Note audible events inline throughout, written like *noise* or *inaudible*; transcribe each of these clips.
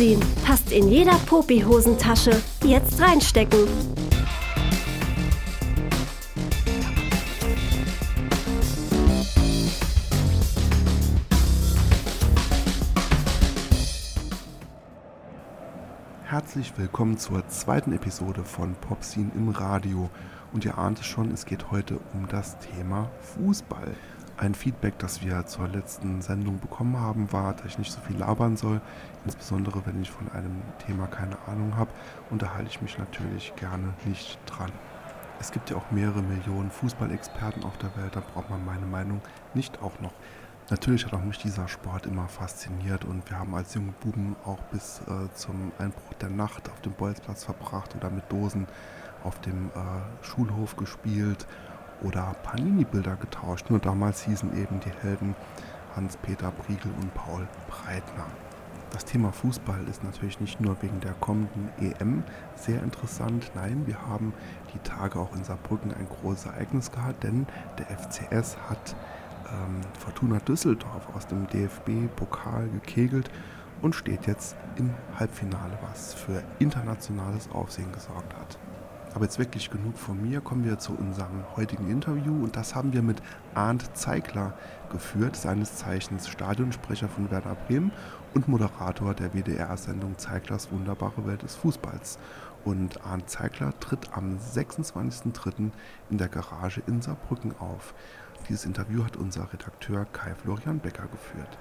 Popsin passt in jeder Popi-Hosentasche. Jetzt reinstecken. Herzlich willkommen zur zweiten Episode von Popsin im Radio. Und ihr ahnt es schon, es geht heute um das Thema Fußball. Ein Feedback, das wir zur letzten Sendung bekommen haben, war, dass ich nicht so viel labern soll. Insbesondere wenn ich von einem Thema keine Ahnung habe, unterhalte ich mich natürlich gerne nicht dran. Es gibt ja auch mehrere Millionen Fußballexperten auf der Welt, da braucht man meine Meinung nicht auch noch. Natürlich hat auch mich dieser Sport immer fasziniert und wir haben als junge Buben auch bis äh, zum Einbruch der Nacht auf dem Bolzplatz verbracht oder mit Dosen auf dem äh, Schulhof gespielt oder Panini-Bilder getauscht. Nur damals hießen eben die Helden Hans-Peter Briegel und Paul Breitner. Das Thema Fußball ist natürlich nicht nur wegen der kommenden EM sehr interessant. Nein, wir haben die Tage auch in Saarbrücken ein großes Ereignis gehabt, denn der FCS hat ähm, Fortuna Düsseldorf aus dem DFB-Pokal gekegelt und steht jetzt im Halbfinale, was für internationales Aufsehen gesorgt hat. Aber jetzt wirklich genug von mir. Kommen wir zu unserem heutigen Interview. Und das haben wir mit Arndt Zeigler geführt, seines Zeichens Stadionsprecher von Werder Bremen und Moderator der WDR-Sendung Zeiglers wunderbare Welt des Fußballs. Und Arndt Zeigler tritt am 26.03. in der Garage in Saarbrücken auf. Dieses Interview hat unser Redakteur Kai Florian Becker geführt.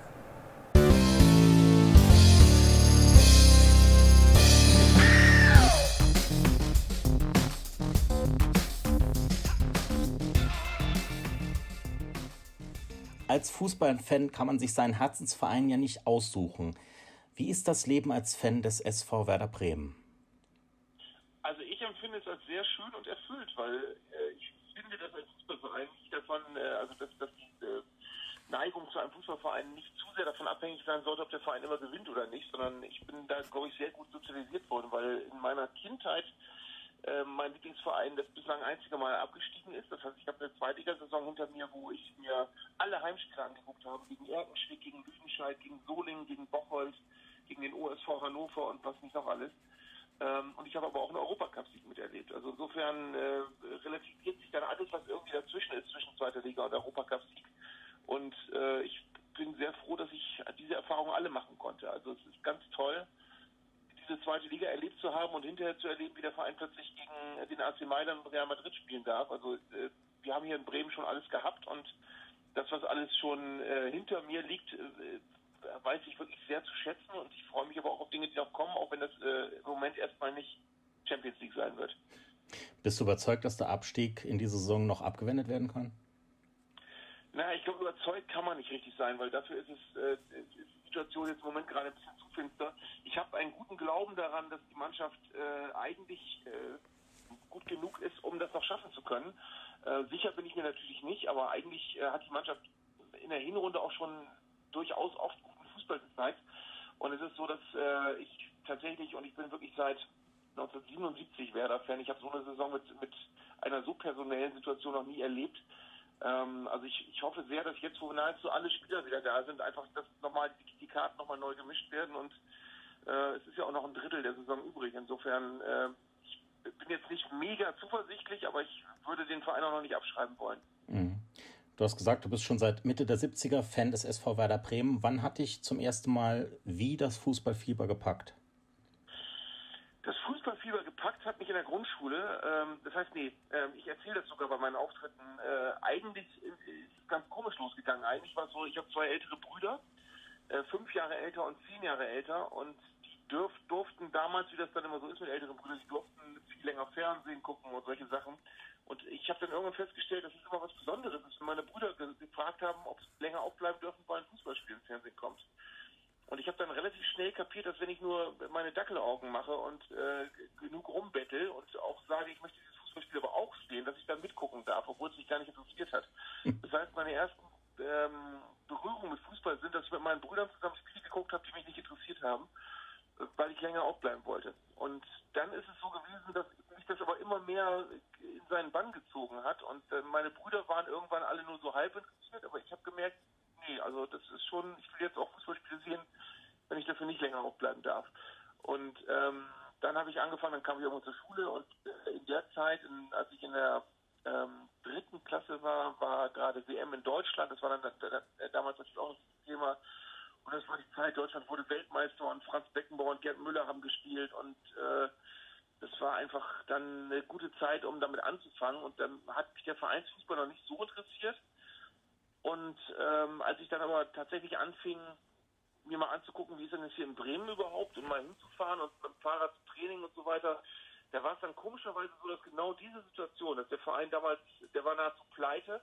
Als Fußballfan kann man sich seinen Herzensverein ja nicht aussuchen. Wie ist das Leben als Fan des SV Werder Bremen? Also ich empfinde es als sehr schön und erfüllt, weil äh, ich finde, dass ein Fußballverein nicht davon, äh, also dass, dass die äh, Neigung zu einem Fußballverein nicht zu sehr davon abhängig sein sollte, ob der Verein immer gewinnt oder nicht, sondern ich bin da, glaube ich, sehr gut sozialisiert worden, weil in meiner Kindheit äh, mein Lieblingsverein das bislang einzige Mal abgestiegen ist. Das heißt, ich habe eine Zweitligasaison hinter mir, wo ich mir alle Heimspiele angeguckt habe, gegen Erkenschwick, gegen Lüdenscheid, gegen Solingen, gegen Bocholt, gegen den OSV Hannover und was nicht noch alles. Ähm, und ich habe aber auch einen Europacup-Sieg miterlebt. Also insofern äh, relativiert sich dann alles, was irgendwie dazwischen ist, zwischen zweiter Liga und Europacup-Sieg. Und äh, ich bin sehr froh, dass ich diese Erfahrungen alle machen konnte. Also es ist ganz toll, diese zweite Liga erlebt zu haben und hinterher zu erleben, wie der Verein plötzlich gegen den AC Mailand und Real Madrid spielen darf. Also äh, wir haben hier in Bremen schon alles gehabt und das, was alles schon äh, hinter mir liegt, äh, weiß ich wirklich sehr zu schätzen und ich freue mich aber auch auf Dinge, die noch kommen, auch wenn das äh, im Moment erstmal nicht Champions League sein wird. Bist du überzeugt, dass der Abstieg in dieser Saison noch abgewendet werden kann? Na, ich glaube, überzeugt kann man nicht richtig sein, weil dafür ist es äh, die Situation jetzt im Moment gerade ein bisschen zu finster. Ich habe einen guten Glauben daran, dass die Mannschaft äh, eigentlich äh, gut genug ist, um das noch schaffen zu können. Äh, sicher bin ich mir natürlich nicht, aber eigentlich äh, hat die Mannschaft in der Hinrunde auch schon durchaus oft guten Fußball gezeigt. Und es ist so, dass äh, ich tatsächlich, und ich bin wirklich seit 1977 Werder-Fan, ich habe so eine Saison mit, mit einer so personellen Situation noch nie erlebt. Ähm, also ich, ich hoffe sehr, dass jetzt, wo nahezu alle Spieler wieder da sind, einfach dass nochmal die, die Karten nochmal neu gemischt werden und äh, es ist ja auch noch ein Drittel der Saison übrig. Insofern äh, ich bin jetzt nicht mega zuversichtlich, aber ich würde den Verein auch noch nicht abschreiben wollen. Mhm. Du hast gesagt, du bist schon seit Mitte der 70er Fan des SV Werder Bremen. Wann hat dich zum ersten Mal wie das Fußballfieber gepackt? Das Fußballfieber gepackt hat mich in der Grundschule. Ähm, das heißt, nee, ähm, ich erzähle das sogar bei meinen Auftritten. Äh, eigentlich ist es ganz komisch losgegangen. Eigentlich war es so, ich habe zwei ältere Brüder, äh, fünf Jahre älter und zehn Jahre älter. Und die dürf, durften damals, wie das dann immer so ist mit älteren Brüdern, die durften viel länger Fernsehen gucken und solche Sachen. Und ich habe dann irgendwann festgestellt, dass es immer was Besonderes ist, wenn meine Brüder gefragt haben, ob sie länger aufbleiben dürfen, weil ein Fußballspiel im Fernsehen kommt. Und ich habe dann relativ schnell kapiert, dass wenn ich nur meine Dackelaugen mache und äh, genug rumbettel und auch sage, ich möchte dieses Fußballspiel aber auch sehen, dass ich dann mitgucken darf, obwohl es mich gar nicht interessiert hat. Das heißt, meine ersten ähm, Berührungen mit Fußball sind, dass ich mit meinen Brüdern zusammen Spiele geguckt habe, die mich nicht interessiert haben, weil ich länger aufbleiben wollte. Und dann ist es so gewesen, dass mich das aber immer mehr in seinen Bann gezogen hat. Und äh, meine Brüder waren irgendwann alle nur so halb interessiert, aber ich habe gemerkt, nee, also das ist schon, ich will jetzt auch Fußballspiele sehen, wenn ich dafür nicht länger aufbleiben darf. Und ähm, dann habe ich angefangen, dann kam ich irgendwo zur Schule und äh, in der Zeit, in, als ich in der ähm, dritten Klasse war, war gerade WM in Deutschland. Das war dann das, das, das, damals natürlich auch ein Thema. Und das war die Zeit, Deutschland wurde Weltmeister und Franz Beckenbauer und Gerd Müller haben gespielt und äh, das war einfach dann eine gute Zeit, um damit anzufangen. Und dann hat mich der Vereinsfußball noch nicht so interessiert. Und ähm, als ich dann aber tatsächlich anfing, mir mal anzugucken, wie ist denn das hier in Bremen überhaupt und mal hinzufahren und mit dem Fahrrad zu Training und so weiter, da war es dann komischerweise so, dass genau diese Situation, dass der Verein damals, der war nahezu pleite,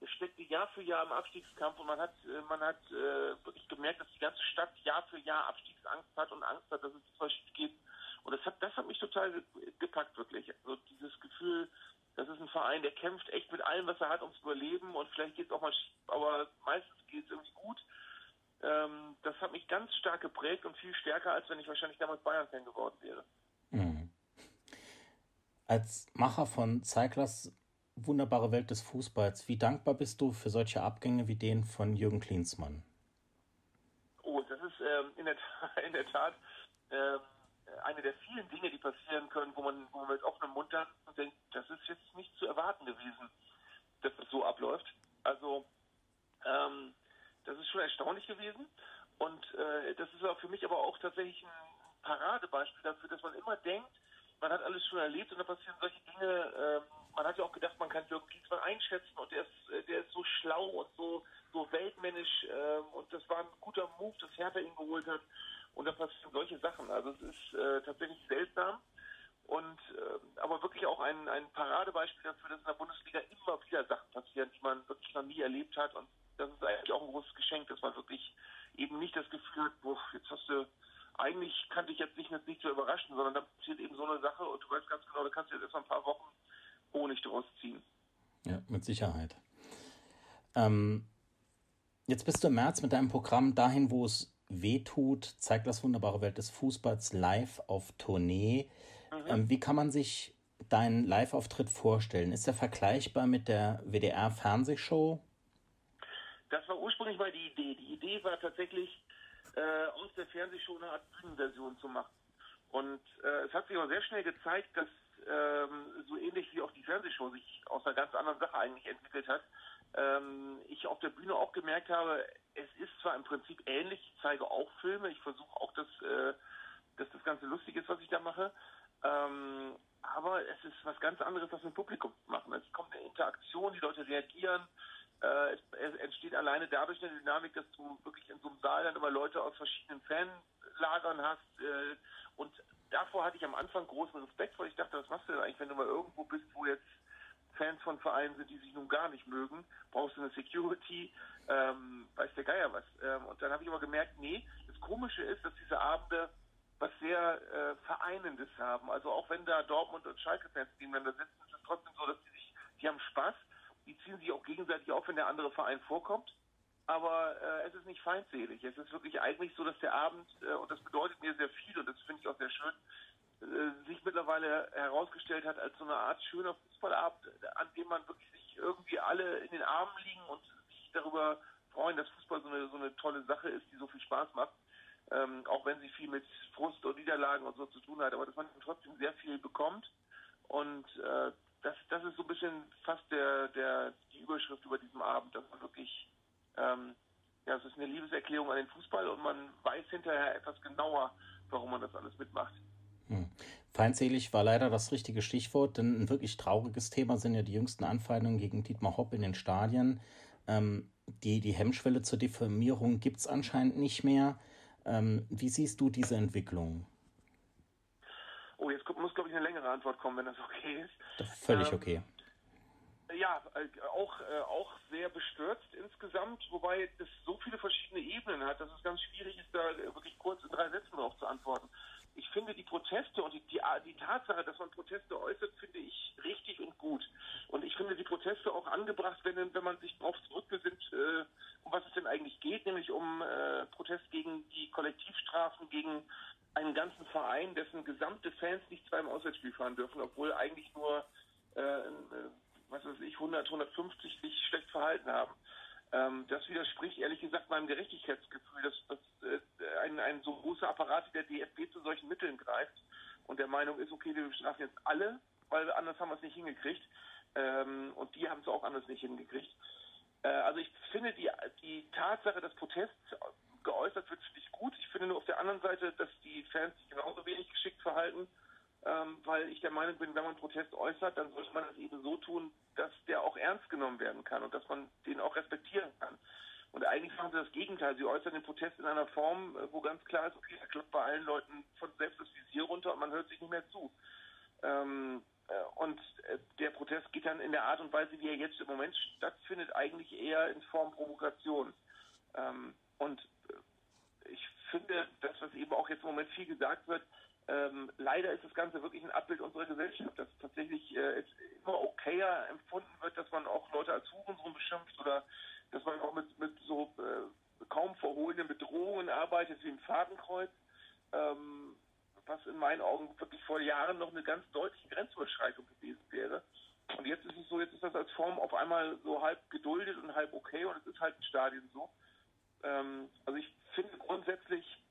der steckte Jahr für Jahr im Abstiegskampf und man hat, äh, man hat äh, wirklich gemerkt, dass die ganze Stadt Jahr für Jahr Abstiegsangst hat und Angst hat, dass es schief geht. Und das hat, das hat mich total gepackt, wirklich. Also dieses Gefühl, das ist ein Verein, der kämpft echt mit allem, was er hat, ums Überleben und vielleicht geht es auch mal schief, aber meistens geht es irgendwie gut. Ähm, das hat mich ganz stark geprägt und viel stärker, als wenn ich wahrscheinlich damals Bayern-Fan geworden wäre. Mhm. Als Macher von Zeiglers Wunderbare Welt des Fußballs, wie dankbar bist du für solche Abgänge wie den von Jürgen Klinsmann? Oh, das ist ähm, in, der, *laughs* in, der, Tat äh, eine der vielen Dinge, die passieren können, wo man, wo man mit offenem Mund hat und denkt, das ist jetzt nicht zu erwarten gewesen, dass das so abläuft. Also, ähm, das ist schon erstaunlich gewesen. Und äh, das ist auch für mich aber auch tatsächlich ein Paradebeispiel dafür, dass man immer denkt, man hat alles schon erlebt und da passieren solche Dinge. Ähm, man hat ja auch gedacht, man kann Jürgen Klinsmann einschätzen und der ist, äh, der ist so schlau und so, so weltmännisch ähm, und das war ein guter Move, dass Hertha ihn geholt hat und da passieren solche Sachen. Also es ist äh, tatsächlich seltsam und äh, aber wirklich auch ein, ein Paradebeispiel dafür, dass in der Bundesliga immer wieder Sachen passieren, die man wirklich noch nie erlebt hat und das ist eigentlich auch ein großes Geschenk, dass man wirklich eben nicht das Gefühl hat, boah, jetzt hast du eigentlich kann dich jetzt nicht, nicht so überraschen, sondern da passiert eben so eine Sache und du weißt ganz genau, da kannst du jetzt erst mal ein paar Wochen Honig draus ziehen. Ja, mit Sicherheit. Ähm, jetzt bist du im März mit deinem Programm dahin, wo es weh tut, zeigt das wunderbare Welt des Fußballs live auf Tournee. Mhm. Ähm, wie kann man sich deinen Live-Auftritt vorstellen? Ist er vergleichbar mit der WDR-Fernsehshow? Das war ursprünglich mal die Idee. Die Idee war tatsächlich, äh, aus der Fernsehshow eine Art Bühnenversion zu machen. Und äh, es hat sich aber sehr schnell gezeigt, dass ähm, so ähnlich wie auch die Fernsehshow sich aus einer ganz anderen Sache eigentlich entwickelt hat, ähm, ich auf der Bühne auch gemerkt habe, es ist zwar im Prinzip ähnlich, ich zeige auch Filme, ich versuche auch, dass, äh, dass das Ganze lustig ist, was ich da mache, ähm, aber es ist was ganz anderes, was mit Publikum machen. Es kommt eine Interaktion, die Leute reagieren, äh, es, es, entsteht alleine dadurch eine Dynamik, dass du wirklich in so einem Saal dann immer Leute aus verschiedenen Fanlagern hast. Äh, und davor hatte ich am Anfang großen Respekt, weil ich dachte, was machst du denn eigentlich, wenn du mal irgendwo bist, wo jetzt Fans von Vereinen sind, die sich nun gar nicht mögen, brauchst du eine Security, ähm, weiß der Geier was. Ähm, und dann habe ich aber gemerkt, nee, das Komische ist, dass diese Abende was sehr äh, Vereinendes haben. Also auch wenn da Dortmund und Schalke-Fans gegeneinander sitzen, ist es trotzdem so, dass die sich, die haben Spaß die ziehen sich auch gegenseitig auf, wenn der andere Verein vorkommt. Aber äh, es ist nicht feindselig. Es ist wirklich eigentlich so, dass der Abend, äh, und das bedeutet mir sehr viel, und das finde ich auch sehr schön, sich mittlerweile herausgestellt hat als so eine Art schöner Fußballabend, an dem man wirklich sich irgendwie alle in den Armen liegen und sich darüber freuen, dass Fußball so eine, so eine tolle Sache ist, die so viel Spaß macht. Ähm, auch wenn sie viel mit Frust und Niederlagen und so zu tun hat, aber dass man trotzdem sehr viel bekommt. Und äh, das, das ist so ein bisschen fast der, der, die Überschrift über diesem Abend, dass man wirklich, ähm, ja, es ist eine Liebeserklärung an den Fußball und man weiß hinterher etwas genauer, warum man das alles mitmacht. Hm. Feindselig war leider das richtige Stichwort, denn ein wirklich trauriges Thema sind ja die jüngsten Anfeindungen gegen Dietmar Hopp in den Stadien. Ähm, die, die Hemmschwelle zur Diffamierung gibt es anscheinend nicht mehr. Ähm, wie siehst du diese Entwicklung? Oh, jetzt muss, glaube ich, eine längere Antwort kommen, wenn das okay ist. Das ist völlig ähm, okay. Ja, äh, auch, äh, auch sehr bestürzt insgesamt, wobei es so viele verschiedene Ebenen hat, dass es ganz schwierig ist, da wirklich kurz in drei Sätzen darauf zu antworten. Ich finde die Proteste und die, die, die Tatsache, dass man Proteste äußert, finde ich richtig und gut. Und ich finde die Proteste auch angebracht, wenn, wenn man sich darauf zurückbesinnt, äh, um was es denn eigentlich geht, nämlich um äh, Protest gegen die Kollektivstrafen, gegen einen ganzen Verein, dessen gesamte Fans nicht zweimal Auswärtsspiel fahren dürfen, obwohl eigentlich nur, äh, äh was weiß ich, 100, 150 sich schlecht verhalten haben. Ähm, das widerspricht ehrlich gesagt meinem Gerechtigkeitsgefühl, dass, dass äh, ein, ein so großer Apparat wie der DFB zu solchen Mitteln greift und der Meinung ist, okay, wir bestrafen jetzt alle, weil anders haben wir es nicht hingekriegt. Ähm, und die haben es auch anders nicht hingekriegt. Äh, also ich finde die, die Tatsache, dass Protest geäußert wird, finde ich gut. Ich finde nur auf der anderen Seite, dass die Fans sich genauso wenig geschickt verhalten, ähm, weil ich der Meinung bin, wenn man Protest äußert, dann sollte man das eben so tun, dass der auch ernst genommen werden kann und dass man den auch respektieren kann. Und eigentlich machen sie das Gegenteil. Sie äußern den Protest in einer Form, äh, wo ganz klar ist, okay, er klappt bei allen Leuten von selbst das Visier runter und man hört sich nicht mehr zu. Ähm, äh, und äh, der Protest geht dann in der Art und Weise, wie er jetzt im Moment stattfindet, eigentlich eher in Form Provokation. Ähm, und ich finde, das, was eben auch jetzt im Moment viel gesagt wird, ähm, leider ist das Ganze wirklich ein Abbild unserer Gesellschaft, dass tatsächlich äh, immer okayer empfunden wird, dass man auch Leute als Hurensohn beschimpft oder dass man auch mit, mit so äh, kaum verhohlenen Bedrohungen arbeitet wie im Fadenkreuz, ähm, was in meinen Augen wirklich vor Jahren noch eine ganz deutliche Grenzüberschreitung gewesen wäre. Und jetzt ist es so, jetzt ist das als Form auf einmal so halb geduldet und halb okay und es ist halt ein Stadion so. Ähm, also ich finde grundsätzlich,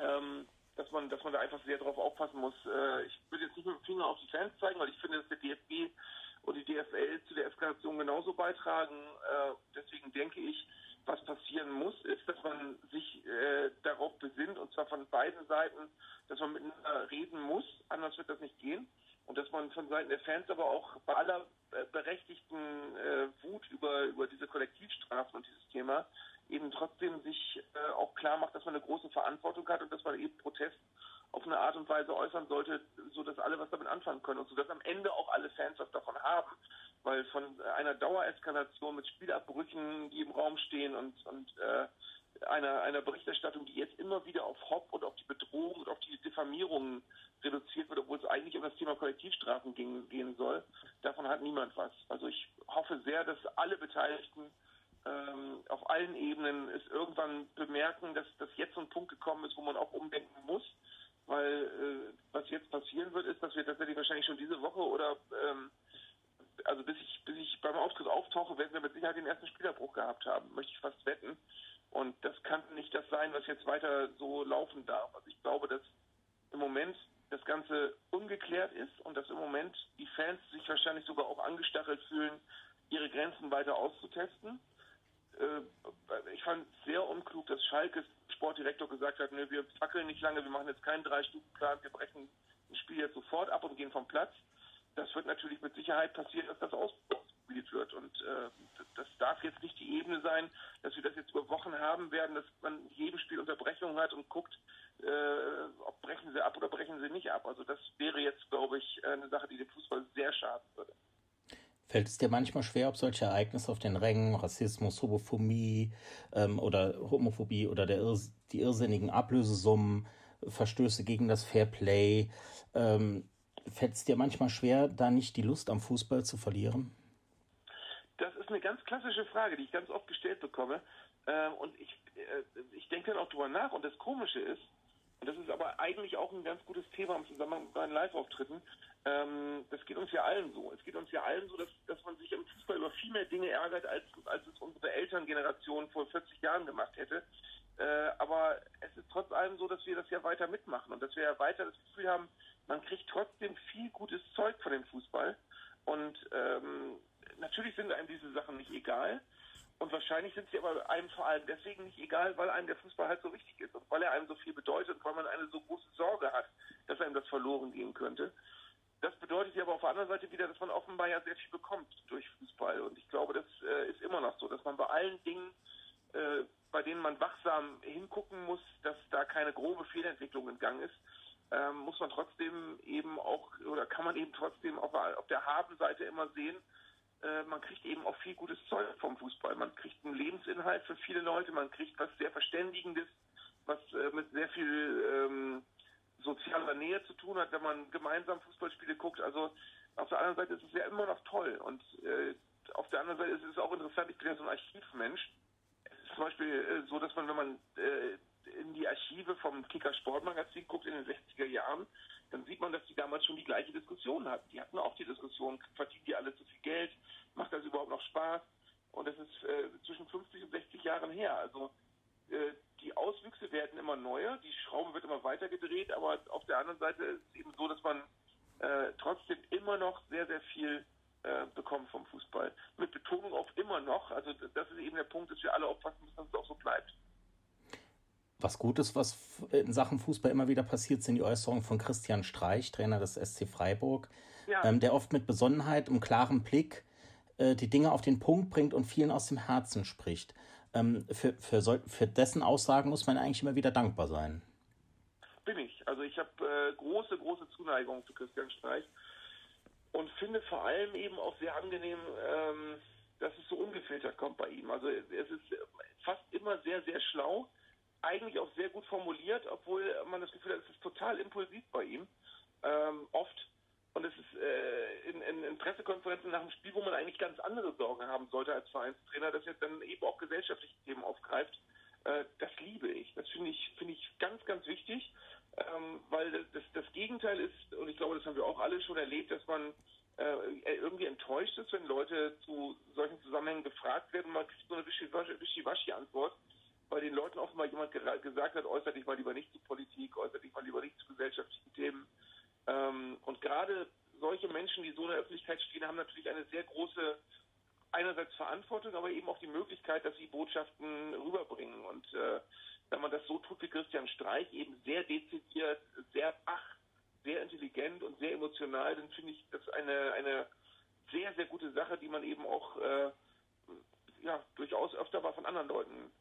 ähm, dass man, dass man da einfach sehr drauf aufpassen muss. Äh, ich würde jetzt nicht mit dem Finger auf die Fans zeigen, weil ich finde, dass der DFB und die DFL zu der Eskalation genauso beitragen. Äh, deswegen denke ich, was passieren muss, ist, dass man sich äh, darauf besinnt, und zwar von beiden Seiten, dass man miteinander reden muss, anders wird das nicht gehen. Und dass man von Seiten der Fans aber auch bei aller äh, berechtigten äh, Wut über, über diese Kollektivstrafen und dieses Thema eben trotzdem sich äh, auch klar macht, dass man eine große Verantwortung hat und dass man eben Protest auf eine Art und Weise äußern sollte, so dass alle was damit anfangen können und so dass am Ende auch alle Fans was davon haben, weil von einer Dauereskalation mit Spielabbrüchen, die im Raum stehen und und äh, einer, einer Berichterstattung, die jetzt immer wieder auf Hopp und auf die Bedrohung und auf die Diffamierungen reduziert wird, obwohl es eigentlich um das Thema Kollektivstrafen ging, gehen soll. Davon hat niemand was. Also ich hoffe sehr, dass alle Beteiligten ähm, auf allen Ebenen es irgendwann bemerken, dass, dass jetzt so ein Punkt gekommen ist, wo man auch umdenken muss. Weil äh, was jetzt passieren wird, ist, dass wir tatsächlich wahrscheinlich schon diese Woche oder ähm, also bis ich, bis ich beim Auftritt auftauche, werden wir mit Sicherheit den ersten Spielerbruch gehabt haben, möchte ich fast wetten. Und das kann nicht das sein, was jetzt weiter so laufen darf. Also ich glaube, dass im Moment das Ganze ungeklärt ist und dass im Moment die Fans sich wahrscheinlich sogar auch angestachelt fühlen, ihre Grenzen weiter auszutesten. Äh, ich fand sehr unklug, dass Schalkes Sportdirektor gesagt hat, ne, wir fackeln nicht lange, wir machen jetzt keinen Drei-Stufen-Plan, wir brechen ein Spiel jetzt sofort ab und gehen vom Platz. Das wird natürlich mit Sicherheit passieren, dass das ausprobiert wird. Und äh, das darf jetzt nicht die Ebene sein, dass wir das jetzt über Wochen haben werden, dass man jedem Spiel Unterbrechungen hat und guckt, äh, ob brechen sie ab oder brechen sie nicht ab. Also das wäre jetzt, glaube ich, eine Sache, die dem Fußball sehr schaden würde. Fällt es dir manchmal schwer, ob solche Ereignisse auf den Rängen, Rassismus, Homophobie ähm, oder Homophobie oder der die irrsinnigen Ablösesummen, Verstöße gegen das Fairplay, ähm, fällt es dir manchmal schwer, da nicht die Lust am Fußball zu verlieren? Ist eine ganz klassische Frage, die ich ganz oft gestellt bekomme. Ähm, und ich, äh, ich denke dann auch drüber nach. Und das Komische ist, und das ist aber eigentlich auch ein ganz gutes Thema im Zusammenhang mit meinen Live-Auftritten. Ähm, das geht uns ja allen so. Es geht uns ja allen so, dass, dass man sich im Fußball über viel mehr Dinge ärgert, als, als es unsere Elterngeneration vor 40 Jahren gemacht hätte. Äh, aber es ist trotz allem so, dass wir das ja weiter mitmachen und dass wir ja weiter das Gefühl haben, man kriegt trotzdem viel gutes Zeug von dem Fußball. Und ähm, natürlich sind einem diese Sachen nicht egal. Und wahrscheinlich sind sie aber einem vor allem deswegen nicht egal, weil einem der Fußball halt so wichtig ist und weil er einem so viel bedeutet und weil man eine so große Sorge hat, dass einem das verloren gehen könnte. Das bedeutet ja aber auf der anderen Seite wieder, dass man offenbar ja sehr viel bekommt durch Fußball. Und ich glaube, das äh, ist immer noch so, dass man bei allen Dingen, äh, bei denen man wachsam hingucken muss, dass da keine grobe Fehlentwicklung in Gang ist, äh, muss man trotzdem eben auch, oder kann man eben trotzdem auf, auf der Habenseite immer sehen, äh, man kriegt eben auch viel gutes Zeug vom Fußball. Man kriegt einen Lebensinhalt für viele Leute, man kriegt was sehr Verständigendes, was äh, mit sehr viel ähm, sozialer Nähe zu tun hat, wenn man gemeinsam Fußballspiele guckt. Also auf der anderen Seite ist es ja immer noch toll. Und äh, auf der anderen Seite ist es auch interessant, ich bin ja so ein Archivmensch. Es ist zum Beispiel äh, so, dass man, wenn man äh, in die Archive vom Kicker Sportmagazin guckt in den 60er Jahren, dann sieht man, dass die damals schon die gleiche Diskussion hatten. Die hatten auch die Diskussion, verdienen die alle zu viel Geld? Macht das überhaupt noch Spaß? Und das ist äh, zwischen 50 und 60 Jahren her. Also äh, die Auswüchse werden immer neuer, die Schraube wird immer weiter gedreht, aber auf der anderen Seite ist es eben so, dass man äh, trotzdem immer noch sehr, sehr viel äh, bekommt vom Fußball. Mit Betonung auf immer noch. Also das ist eben der Punkt, dass wir alle aufpassen müssen, dass es auch so bleibt. Was Gutes, was in Sachen Fußball immer wieder passiert, sind die Äußerungen von Christian Streich, Trainer des SC Freiburg, ja. ähm, der oft mit Besonnenheit und klarem Blick äh, die Dinge auf den Punkt bringt und vielen aus dem Herzen spricht. Ähm, für, für, für dessen Aussagen muss man eigentlich immer wieder dankbar sein. Bin ich. Also ich habe äh, große, große Zuneigung zu Christian Streich und finde vor allem eben auch sehr angenehm, ähm, dass es so ungefiltert kommt bei ihm. Also es ist fast immer sehr, sehr schlau eigentlich auch sehr gut formuliert, obwohl man das Gefühl hat, es ist total impulsiv bei ihm. Ähm, oft. Und es ist äh, in, in, in, Pressekonferenzen nach dem Spiel, wo man eigentlich ganz andere Sorgen haben sollte als Vereinstrainer, dass jetzt dann eben auch gesellschaftliche Themen aufgreift. Äh, das liebe ich. Das finde ich, finde ich ganz, ganz wichtig, ähm, weil das, das Gegenteil ist, und ich glaube, das haben wir auch alle schon erlebt, dass man äh, irgendwie enttäuscht ist, wenn Leute zu solchen Zusammenhängen gefragt werden, man kriegt so eine Wischiwaschi-Antwort bei den Leuten offenbar jemand gesagt hat, äußert dich mal lieber nicht zu Politik, äußert dich mal lieber nicht zu gesellschaftlichen Themen. Ähm, und gerade solche Menschen, die so in der Öffentlichkeit stehen, haben natürlich eine sehr große einerseits Verantwortung, aber eben auch die Möglichkeit, dass sie Botschaften rüberbringen. Und äh, wenn man das so tut wie Christian Streich, eben sehr dezidiert, sehr wach, sehr intelligent und sehr emotional, dann finde ich das eine, eine sehr, sehr gute Sache, die man eben auch äh, ja, durchaus öfter mal von anderen Leuten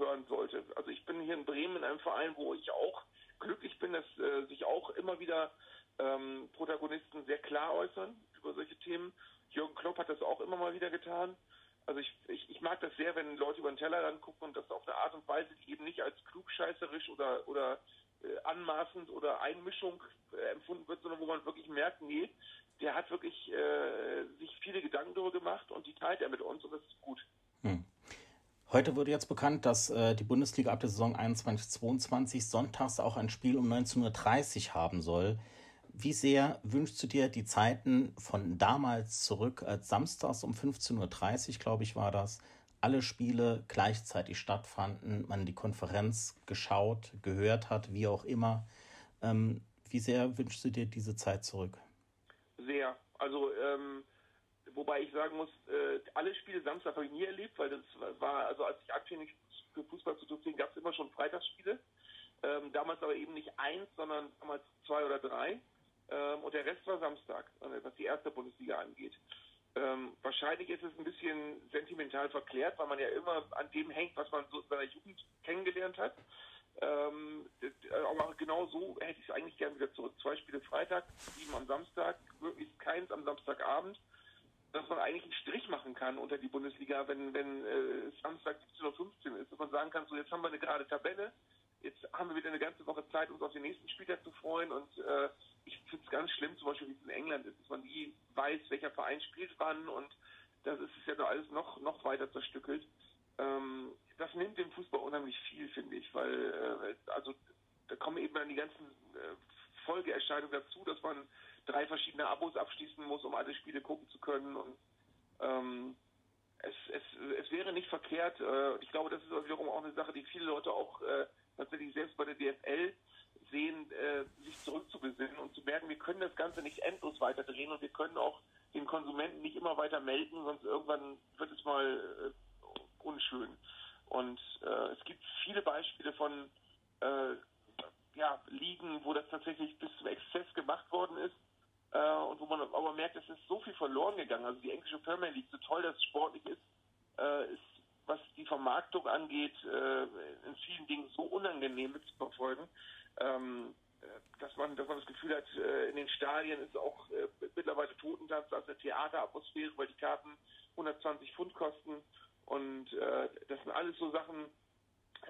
hören sollte. Also ich bin hier in Bremen in einem Verein, wo ich auch glücklich bin, dass äh, sich auch immer wieder ähm, Protagonisten sehr klar äußern über solche Themen. Jürgen Klopp hat das auch immer mal wieder getan. Also ich, ich, ich mag das sehr, wenn Leute über den Teller gucken und das auf eine Art und Weise, die eben nicht als klugscheißerisch oder, oder äh, anmaßend oder Einmischung äh, empfunden wird, sondern wo man wirklich merkt, nee, der hat wirklich äh, sich viele Gedanken darüber gemacht und die teilt er mit uns und das ist gut. Hm. Heute wurde jetzt bekannt, dass äh, die Bundesliga ab der Saison 21-22 sonntags auch ein Spiel um 19.30 Uhr haben soll. Wie sehr wünschst du dir die Zeiten von damals zurück, als samstags um 15.30 Uhr, glaube ich, war das, alle Spiele gleichzeitig stattfanden, man die Konferenz geschaut, gehört hat, wie auch immer. Ähm, wie sehr wünschst du dir diese Zeit zurück? Sehr. Also ähm, Wobei ich sagen muss, äh, alle Spiele Samstag habe ich nie erlebt, weil das war, also als ich anfing für Fußball zu interessieren, gab es immer schon Freitagsspiele. Ähm, damals aber eben nicht eins, sondern damals zwei oder drei. Ähm, und der Rest war Samstag, äh, was die erste Bundesliga angeht. Ähm, wahrscheinlich ist es ein bisschen sentimental verklärt, weil man ja immer an dem hängt, was man so in seiner Jugend kennengelernt hat. Ähm, aber genau so hätte ich es eigentlich gern wieder zurück. Zwei Spiele Freitag, sieben am Samstag, möglichst keins am Samstagabend dass man eigentlich einen Strich machen kann unter die Bundesliga, wenn, wenn äh, Samstag 17.15 Uhr ist, dass man sagen kann, so jetzt haben wir eine gerade Tabelle, jetzt haben wir wieder eine ganze Woche Zeit, uns auf den nächsten Spieltag zu freuen und äh, ich finde es ganz schlimm, zum Beispiel wie es in England ist, dass man nie weiß, welcher Verein spielt wann und das ist ja doch alles noch, noch weiter zerstückelt. Ähm, das nimmt dem Fußball unheimlich viel, finde ich, weil äh, also da kommen eben dann die ganzen äh, Folgeerscheinungen dazu, dass man drei verschiedene Abos abschließen muss, um alle Spiele gucken zu können. Und ähm, es, es, es wäre nicht verkehrt. Äh, ich glaube, das ist wiederum auch eine Sache, die viele Leute auch äh, tatsächlich selbst bei der DFL sehen, äh, sich zurückzubesinnen und zu merken, wir können das Ganze nicht endlos weiterdrehen und wir können auch den Konsumenten nicht immer weiter melden, sonst irgendwann wird es mal äh, unschön. Und äh, es gibt viele Beispiele von äh, ja, Ligen, wo das tatsächlich bis zum Exzess gemacht worden ist äh, und wo man aber merkt, es ist so viel verloren gegangen. Also die englische Premier League, so toll das sportlich ist, äh, ist, was die Vermarktung angeht, äh, in vielen Dingen so unangenehm mitzuverfolgen, ähm, äh, dass man, dass man das Gefühl hat, äh, in den Stadien ist auch äh, mittlerweile Totentanz als eine Theateratmosphäre, weil die Karten 120 Pfund kosten. Und das sind alles so Sachen,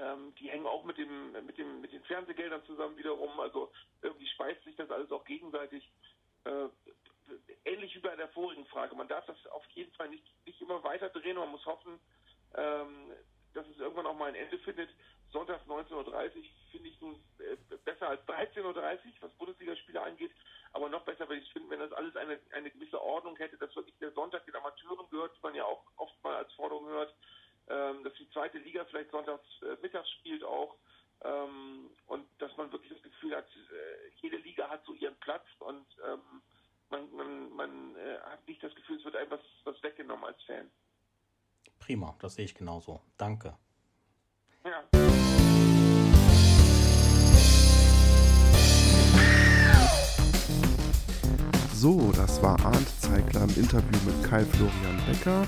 ähm, die hängen auch mit dem, mit dem, mit den Fernsehgeldern zusammen wiederum. Also irgendwie speist sich das alles auch gegenseitig äh, ähnlich wie bei der vorigen Frage. Man darf das auf jeden Fall nicht, nicht immer weiter drehen. Man muss hoffen, ähm, dass es irgendwann auch mal ein Ende findet. Sonntags 19.30 Uhr finde ich nun äh, besser als 13.30 Uhr, was Bundesligaspiele angeht. Aber noch besser würde ich es finden, wenn das alles eine, eine gewisse Ordnung hätte, dass wirklich der Sonntag den Amateuren gehört, die man ja auch oft mal als Forderung hört, ähm, dass die zweite Liga vielleicht sonntags äh, mittags spielt auch. Ähm, und dass man wirklich das Gefühl hat, äh, jede Liga hat so ihren Platz und ähm, man, man, man äh, hat nicht das Gefühl, es wird einem was, was weggenommen als Fan. Prima, das sehe ich genauso. Danke. Ja. So, das war Arndt Zeigler im Interview mit Kai Florian Becker.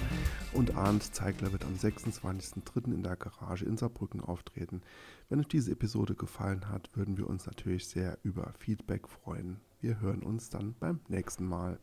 Und Arndt Zeigler wird am 26.03. in der Garage in Saarbrücken auftreten. Wenn euch diese Episode gefallen hat, würden wir uns natürlich sehr über Feedback freuen. Wir hören uns dann beim nächsten Mal.